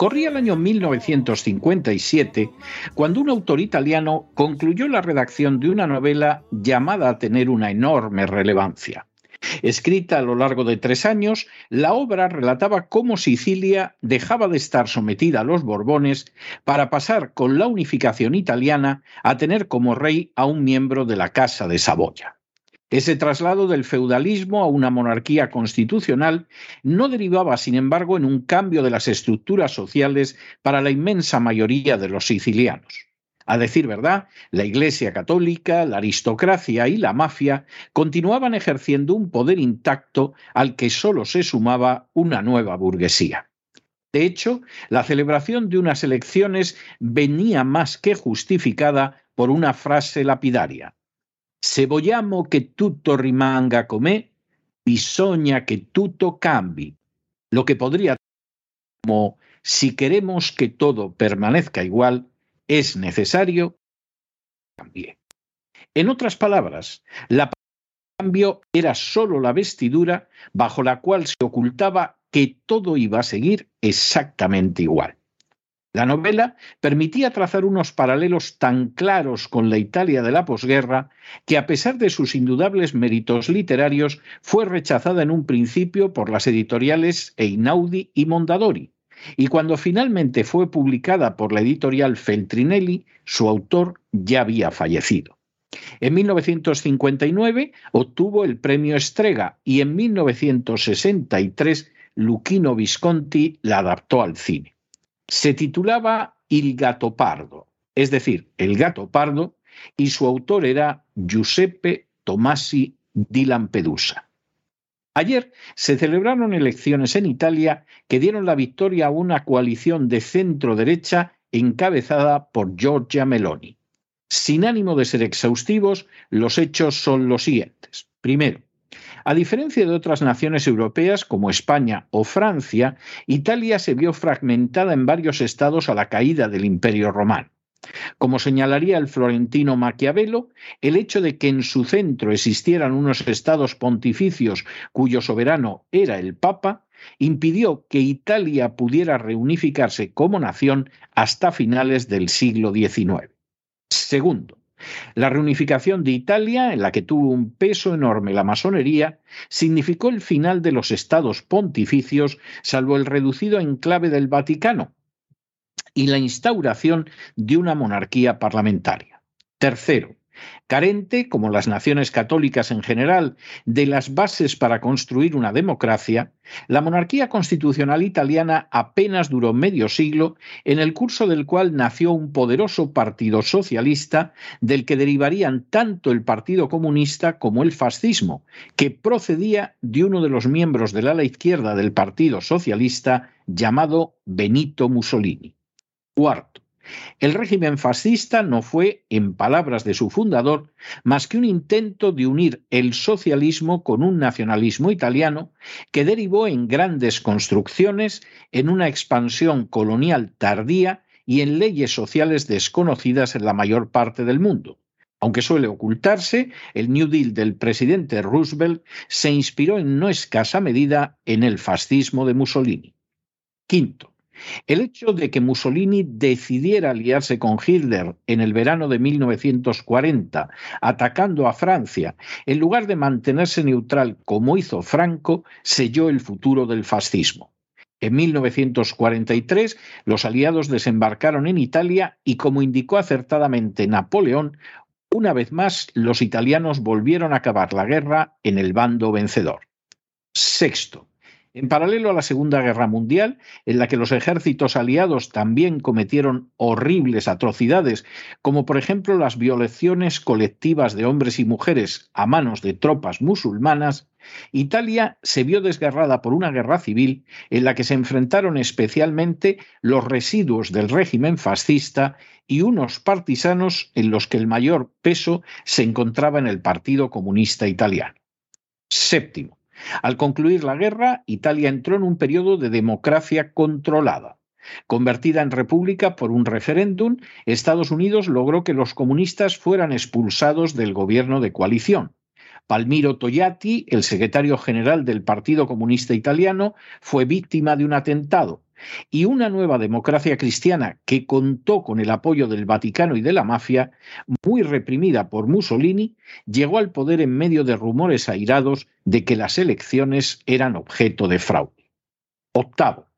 Corría el año 1957 cuando un autor italiano concluyó la redacción de una novela llamada a tener una enorme relevancia. Escrita a lo largo de tres años, la obra relataba cómo Sicilia dejaba de estar sometida a los Borbones para pasar con la unificación italiana a tener como rey a un miembro de la Casa de Saboya. Ese traslado del feudalismo a una monarquía constitucional no derivaba, sin embargo, en un cambio de las estructuras sociales para la inmensa mayoría de los sicilianos. A decir verdad, la Iglesia católica, la aristocracia y la mafia continuaban ejerciendo un poder intacto al que solo se sumaba una nueva burguesía. De hecho, la celebración de unas elecciones venía más que justificada por una frase lapidaria. Se che tutto rimanga com'è, bisogna che tutto cambi. Lo que podría como si queremos que todo permanezca igual, es necesario cambie. En otras palabras, la cambio era sólo la vestidura bajo la cual se ocultaba que todo iba a seguir exactamente igual. La novela permitía trazar unos paralelos tan claros con la Italia de la posguerra que, a pesar de sus indudables méritos literarios, fue rechazada en un principio por las editoriales Einaudi y Mondadori, y cuando finalmente fue publicada por la editorial Feltrinelli, su autor ya había fallecido. En 1959 obtuvo el premio Estrega y en 1963 Luchino Visconti la adaptó al cine. Se titulaba Il gato pardo, es decir, El gato pardo, y su autor era Giuseppe Tomasi di Lampedusa. Ayer se celebraron elecciones en Italia que dieron la victoria a una coalición de centro-derecha encabezada por Giorgia Meloni. Sin ánimo de ser exhaustivos, los hechos son los siguientes. Primero, a diferencia de otras naciones europeas como España o Francia, Italia se vio fragmentada en varios estados a la caída del Imperio romano. Como señalaría el florentino Maquiavelo, el hecho de que en su centro existieran unos estados pontificios cuyo soberano era el Papa, impidió que Italia pudiera reunificarse como nación hasta finales del siglo XIX. Segundo, la reunificación de Italia, en la que tuvo un peso enorme la masonería, significó el final de los estados pontificios, salvo el reducido enclave del Vaticano, y la instauración de una monarquía parlamentaria. Tercero, carente, como las naciones católicas en general, de las bases para construir una democracia, la monarquía constitucional italiana apenas duró medio siglo, en el curso del cual nació un poderoso partido socialista del que derivarían tanto el Partido Comunista como el fascismo, que procedía de uno de los miembros del ala izquierda del Partido Socialista llamado Benito Mussolini. Cuarto, El régimen fascista no fue, en palabras de su fundador, más que un intento de unir el socialismo con un nacionalismo italiano que derivó en grandes construcciones, en una expansión colonial tardía y en leyes sociales desconocidas en la mayor parte del mundo. Aunque suele ocultarse, el New Deal del presidente Roosevelt se inspiró en no escasa medida en el fascismo de Mussolini. Quinto, el hecho de que Mussolini decidiera aliarse con Hitler en el verano de 1940, atacando a Francia, en lugar de mantenerse neutral como hizo Franco, selló el futuro del fascismo. En 1943, los aliados desembarcaron en Italia y, como indicó acertadamente Napoleón, una vez más los italianos volvieron a acabar la guerra en el bando vencedor. Sexto, en paralelo a la Segunda Guerra Mundial, en la que los ejércitos aliados también cometieron horribles atrocidades, como por ejemplo las violaciones colectivas de hombres y mujeres a manos de tropas musulmanas, Italia se vio desgarrada por una guerra civil en la que se enfrentaron especialmente los residuos del régimen fascista y unos partisanos en los que el mayor peso se encontraba en el Partido Comunista Italiano. Séptimo. Al concluir la guerra, Italia entró en un periodo de democracia controlada. Convertida en república por un referéndum, Estados Unidos logró que los comunistas fueran expulsados del gobierno de coalición. Palmiro Togliatti, el secretario general del Partido Comunista Italiano, fue víctima de un atentado y una nueva democracia cristiana que contó con el apoyo del Vaticano y de la mafia, muy reprimida por Mussolini, llegó al poder en medio de rumores airados de que las elecciones eran objeto de fraude. Octavo.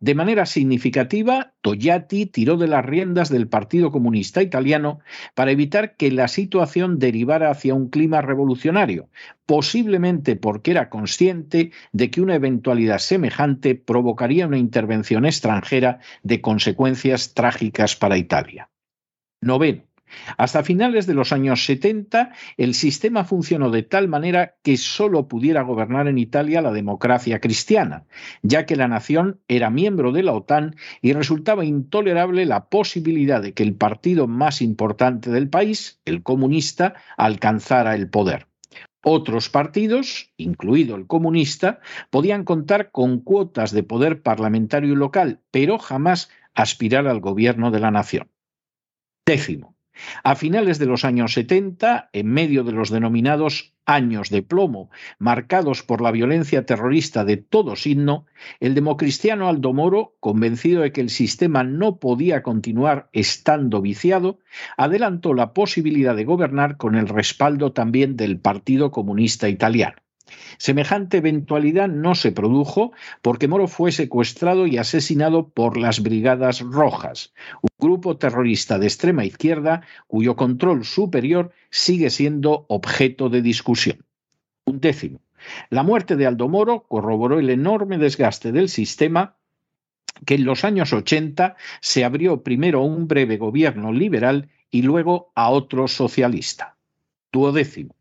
De manera significativa, Togliatti tiró de las riendas del Partido Comunista Italiano para evitar que la situación derivara hacia un clima revolucionario, posiblemente porque era consciente de que una eventualidad semejante provocaría una intervención extranjera de consecuencias trágicas para Italia. Noveno. Hasta finales de los años 70, el sistema funcionó de tal manera que sólo pudiera gobernar en Italia la democracia cristiana, ya que la nación era miembro de la OTAN y resultaba intolerable la posibilidad de que el partido más importante del país, el comunista, alcanzara el poder. Otros partidos, incluido el comunista, podían contar con cuotas de poder parlamentario y local, pero jamás aspirar al gobierno de la nación. Décimo. A finales de los años 70, en medio de los denominados años de plomo, marcados por la violencia terrorista de todo signo, el democristiano Aldo Moro, convencido de que el sistema no podía continuar estando viciado, adelantó la posibilidad de gobernar con el respaldo también del Partido Comunista Italiano. Semejante eventualidad no se produjo porque Moro fue secuestrado y asesinado por las Brigadas Rojas, un grupo terrorista de extrema izquierda cuyo control superior sigue siendo objeto de discusión. Un décimo. La muerte de Aldo Moro corroboró el enorme desgaste del sistema que en los años 80 se abrió primero a un breve gobierno liberal y luego a otro socialista. Duodécimo.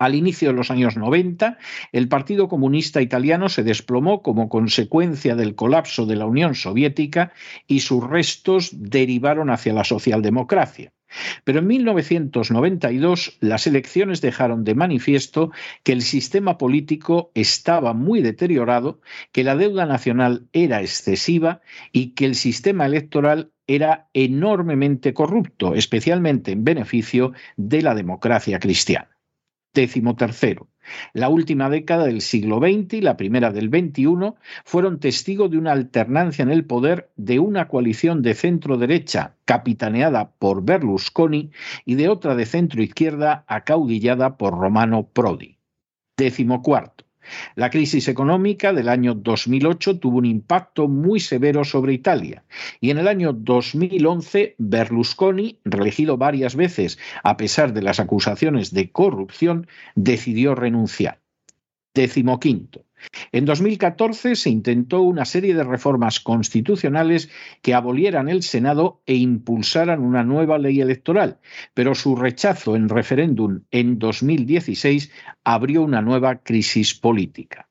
Al inicio de los años 90, el Partido Comunista Italiano se desplomó como consecuencia del colapso de la Unión Soviética y sus restos derivaron hacia la socialdemocracia. Pero en 1992 las elecciones dejaron de manifiesto que el sistema político estaba muy deteriorado, que la deuda nacional era excesiva y que el sistema electoral era enormemente corrupto, especialmente en beneficio de la democracia cristiana. Décimo tercero. La última década del siglo XX y la primera del XXI fueron testigo de una alternancia en el poder de una coalición de centro-derecha capitaneada por Berlusconi y de otra de centro-izquierda acaudillada por Romano Prodi. Décimo cuarto. La crisis económica del año 2008 tuvo un impacto muy severo sobre Italia y en el año 2011 Berlusconi, reelegido varias veces a pesar de las acusaciones de corrupción, decidió renunciar. Décimo quinto. En 2014 se intentó una serie de reformas constitucionales que abolieran el Senado e impulsaran una nueva ley electoral, pero su rechazo en referéndum en 2016 abrió una nueva crisis política.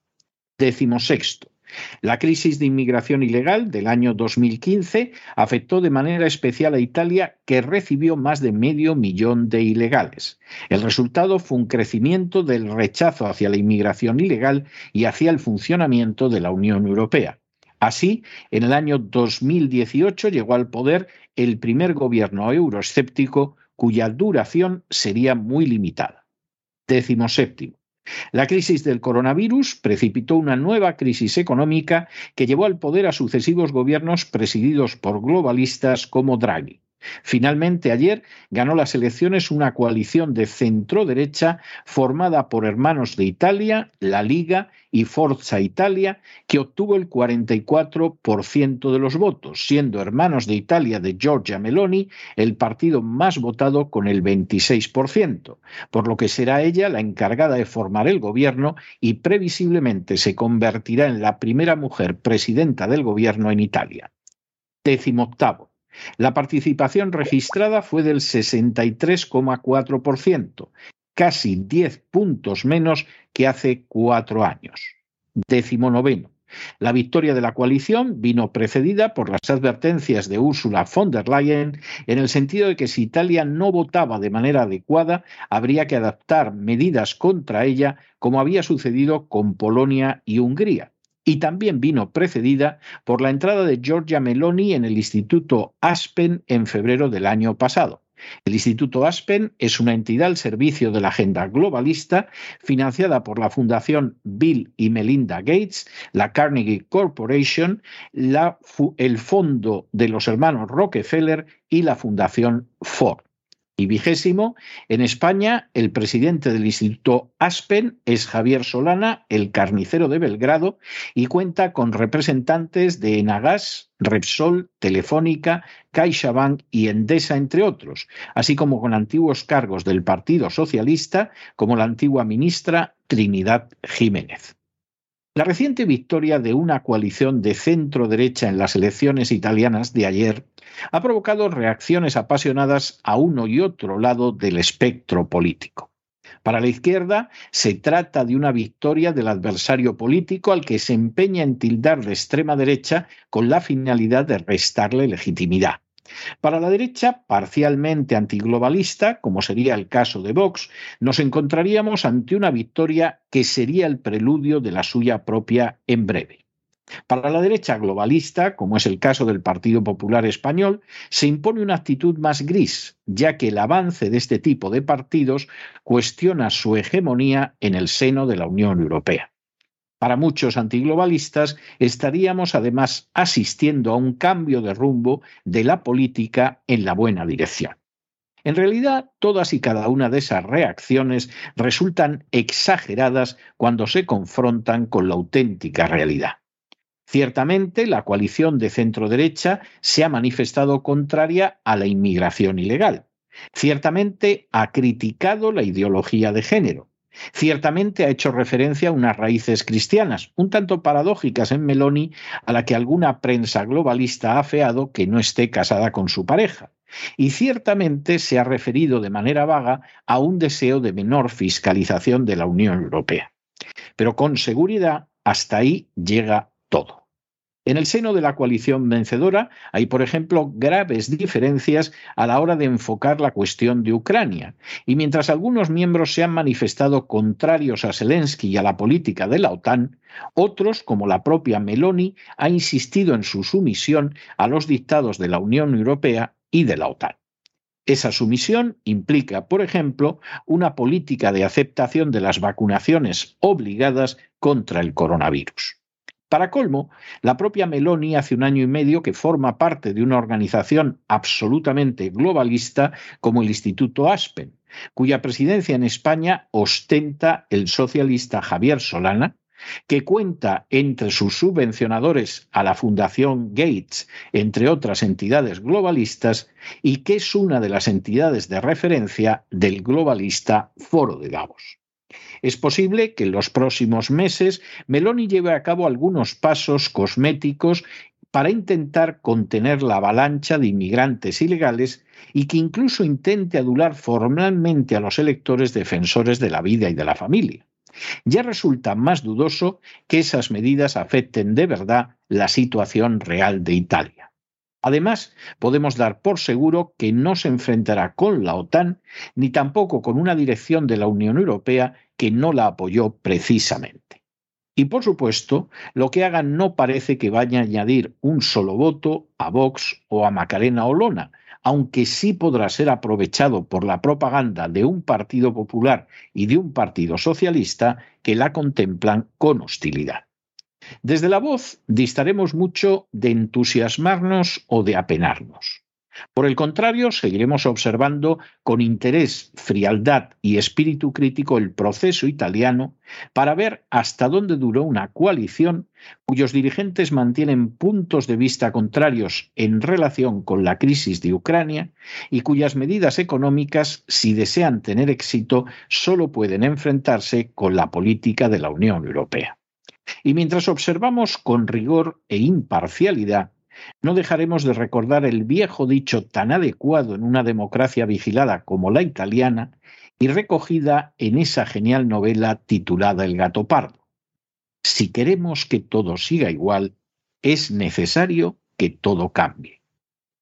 Décimo sexto. La crisis de inmigración ilegal del año 2015 afectó de manera especial a Italia, que recibió más de medio millón de ilegales. El resultado fue un crecimiento del rechazo hacia la inmigración ilegal y hacia el funcionamiento de la Unión Europea. Así, en el año 2018 llegó al poder el primer gobierno euroescéptico cuya duración sería muy limitada. Décimo séptimo. La crisis del coronavirus precipitó una nueva crisis económica que llevó al poder a sucesivos gobiernos presididos por globalistas como Draghi. Finalmente, ayer ganó las elecciones una coalición de centro-derecha formada por Hermanos de Italia, La Liga y Forza Italia, que obtuvo el 44% de los votos, siendo Hermanos de Italia de Giorgia Meloni el partido más votado con el 26%, por lo que será ella la encargada de formar el gobierno y previsiblemente se convertirá en la primera mujer presidenta del gobierno en Italia. Décimo octavo. La participación registrada fue del 63,4%, casi 10 puntos menos que hace cuatro años. Décimo noveno. La victoria de la coalición vino precedida por las advertencias de Ursula von der Leyen en el sentido de que si Italia no votaba de manera adecuada, habría que adaptar medidas contra ella, como había sucedido con Polonia y Hungría y también vino precedida por la entrada de Giorgia Meloni en el Instituto Aspen en febrero del año pasado. El Instituto Aspen es una entidad al servicio de la agenda globalista financiada por la Fundación Bill y Melinda Gates, la Carnegie Corporation, el Fondo de los Hermanos Rockefeller y la Fundación Ford. Y vigésimo, en España, el presidente del Instituto Aspen es Javier Solana, el carnicero de Belgrado, y cuenta con representantes de Enagas, Repsol, Telefónica, CaixaBank y Endesa, entre otros, así como con antiguos cargos del Partido Socialista, como la antigua ministra Trinidad Jiménez. La reciente victoria de una coalición de centro-derecha en las elecciones italianas de ayer ha provocado reacciones apasionadas a uno y otro lado del espectro político. Para la izquierda se trata de una victoria del adversario político al que se empeña en tildar de extrema derecha con la finalidad de restarle legitimidad. Para la derecha, parcialmente antiglobalista, como sería el caso de Vox, nos encontraríamos ante una victoria que sería el preludio de la suya propia en breve. Para la derecha globalista, como es el caso del Partido Popular Español, se impone una actitud más gris, ya que el avance de este tipo de partidos cuestiona su hegemonía en el seno de la Unión Europea. Para muchos antiglobalistas estaríamos además asistiendo a un cambio de rumbo de la política en la buena dirección. En realidad, todas y cada una de esas reacciones resultan exageradas cuando se confrontan con la auténtica realidad. Ciertamente, la coalición de centro-derecha se ha manifestado contraria a la inmigración ilegal. Ciertamente ha criticado la ideología de género. Ciertamente ha hecho referencia a unas raíces cristianas, un tanto paradójicas en Meloni, a la que alguna prensa globalista ha afeado que no esté casada con su pareja. Y ciertamente se ha referido de manera vaga a un deseo de menor fiscalización de la Unión Europea. Pero con seguridad, hasta ahí llega todo. En el seno de la coalición vencedora hay, por ejemplo, graves diferencias a la hora de enfocar la cuestión de Ucrania. Y mientras algunos miembros se han manifestado contrarios a Zelensky y a la política de la OTAN, otros, como la propia Meloni, ha insistido en su sumisión a los dictados de la Unión Europea y de la OTAN. Esa sumisión implica, por ejemplo, una política de aceptación de las vacunaciones obligadas contra el coronavirus. Para colmo, la propia Meloni hace un año y medio que forma parte de una organización absolutamente globalista como el Instituto Aspen, cuya presidencia en España ostenta el socialista Javier Solana, que cuenta entre sus subvencionadores a la Fundación Gates, entre otras entidades globalistas, y que es una de las entidades de referencia del globalista Foro de Davos. Es posible que en los próximos meses Meloni lleve a cabo algunos pasos cosméticos para intentar contener la avalancha de inmigrantes ilegales y que incluso intente adular formalmente a los electores defensores de la vida y de la familia. ya resulta más dudoso que esas medidas afecten de verdad la situación real de Italia. Además, podemos dar por seguro que no se enfrentará con la OTAN ni tampoco con una dirección de la Unión Europea que no la apoyó precisamente. Y por supuesto, lo que hagan no parece que vaya a añadir un solo voto a Vox o a Macarena Olona, aunque sí podrá ser aprovechado por la propaganda de un partido popular y de un partido socialista que la contemplan con hostilidad. Desde la voz distaremos mucho de entusiasmarnos o de apenarnos. Por el contrario, seguiremos observando con interés, frialdad y espíritu crítico el proceso italiano para ver hasta dónde duró una coalición cuyos dirigentes mantienen puntos de vista contrarios en relación con la crisis de Ucrania y cuyas medidas económicas, si desean tener éxito, solo pueden enfrentarse con la política de la Unión Europea. Y mientras observamos con rigor e imparcialidad, no dejaremos de recordar el viejo dicho tan adecuado en una democracia vigilada como la italiana y recogida en esa genial novela titulada El gato pardo. Si queremos que todo siga igual, es necesario que todo cambie.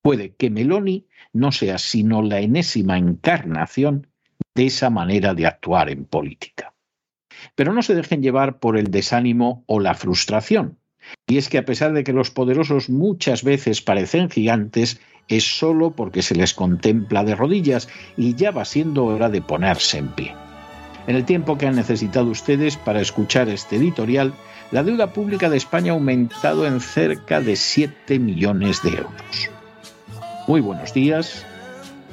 Puede que Meloni no sea sino la enésima encarnación de esa manera de actuar en política. Pero no se dejen llevar por el desánimo o la frustración. Y es que a pesar de que los poderosos muchas veces parecen gigantes, es solo porque se les contempla de rodillas y ya va siendo hora de ponerse en pie. En el tiempo que han necesitado ustedes para escuchar este editorial, la deuda pública de España ha aumentado en cerca de 7 millones de euros. Muy buenos días,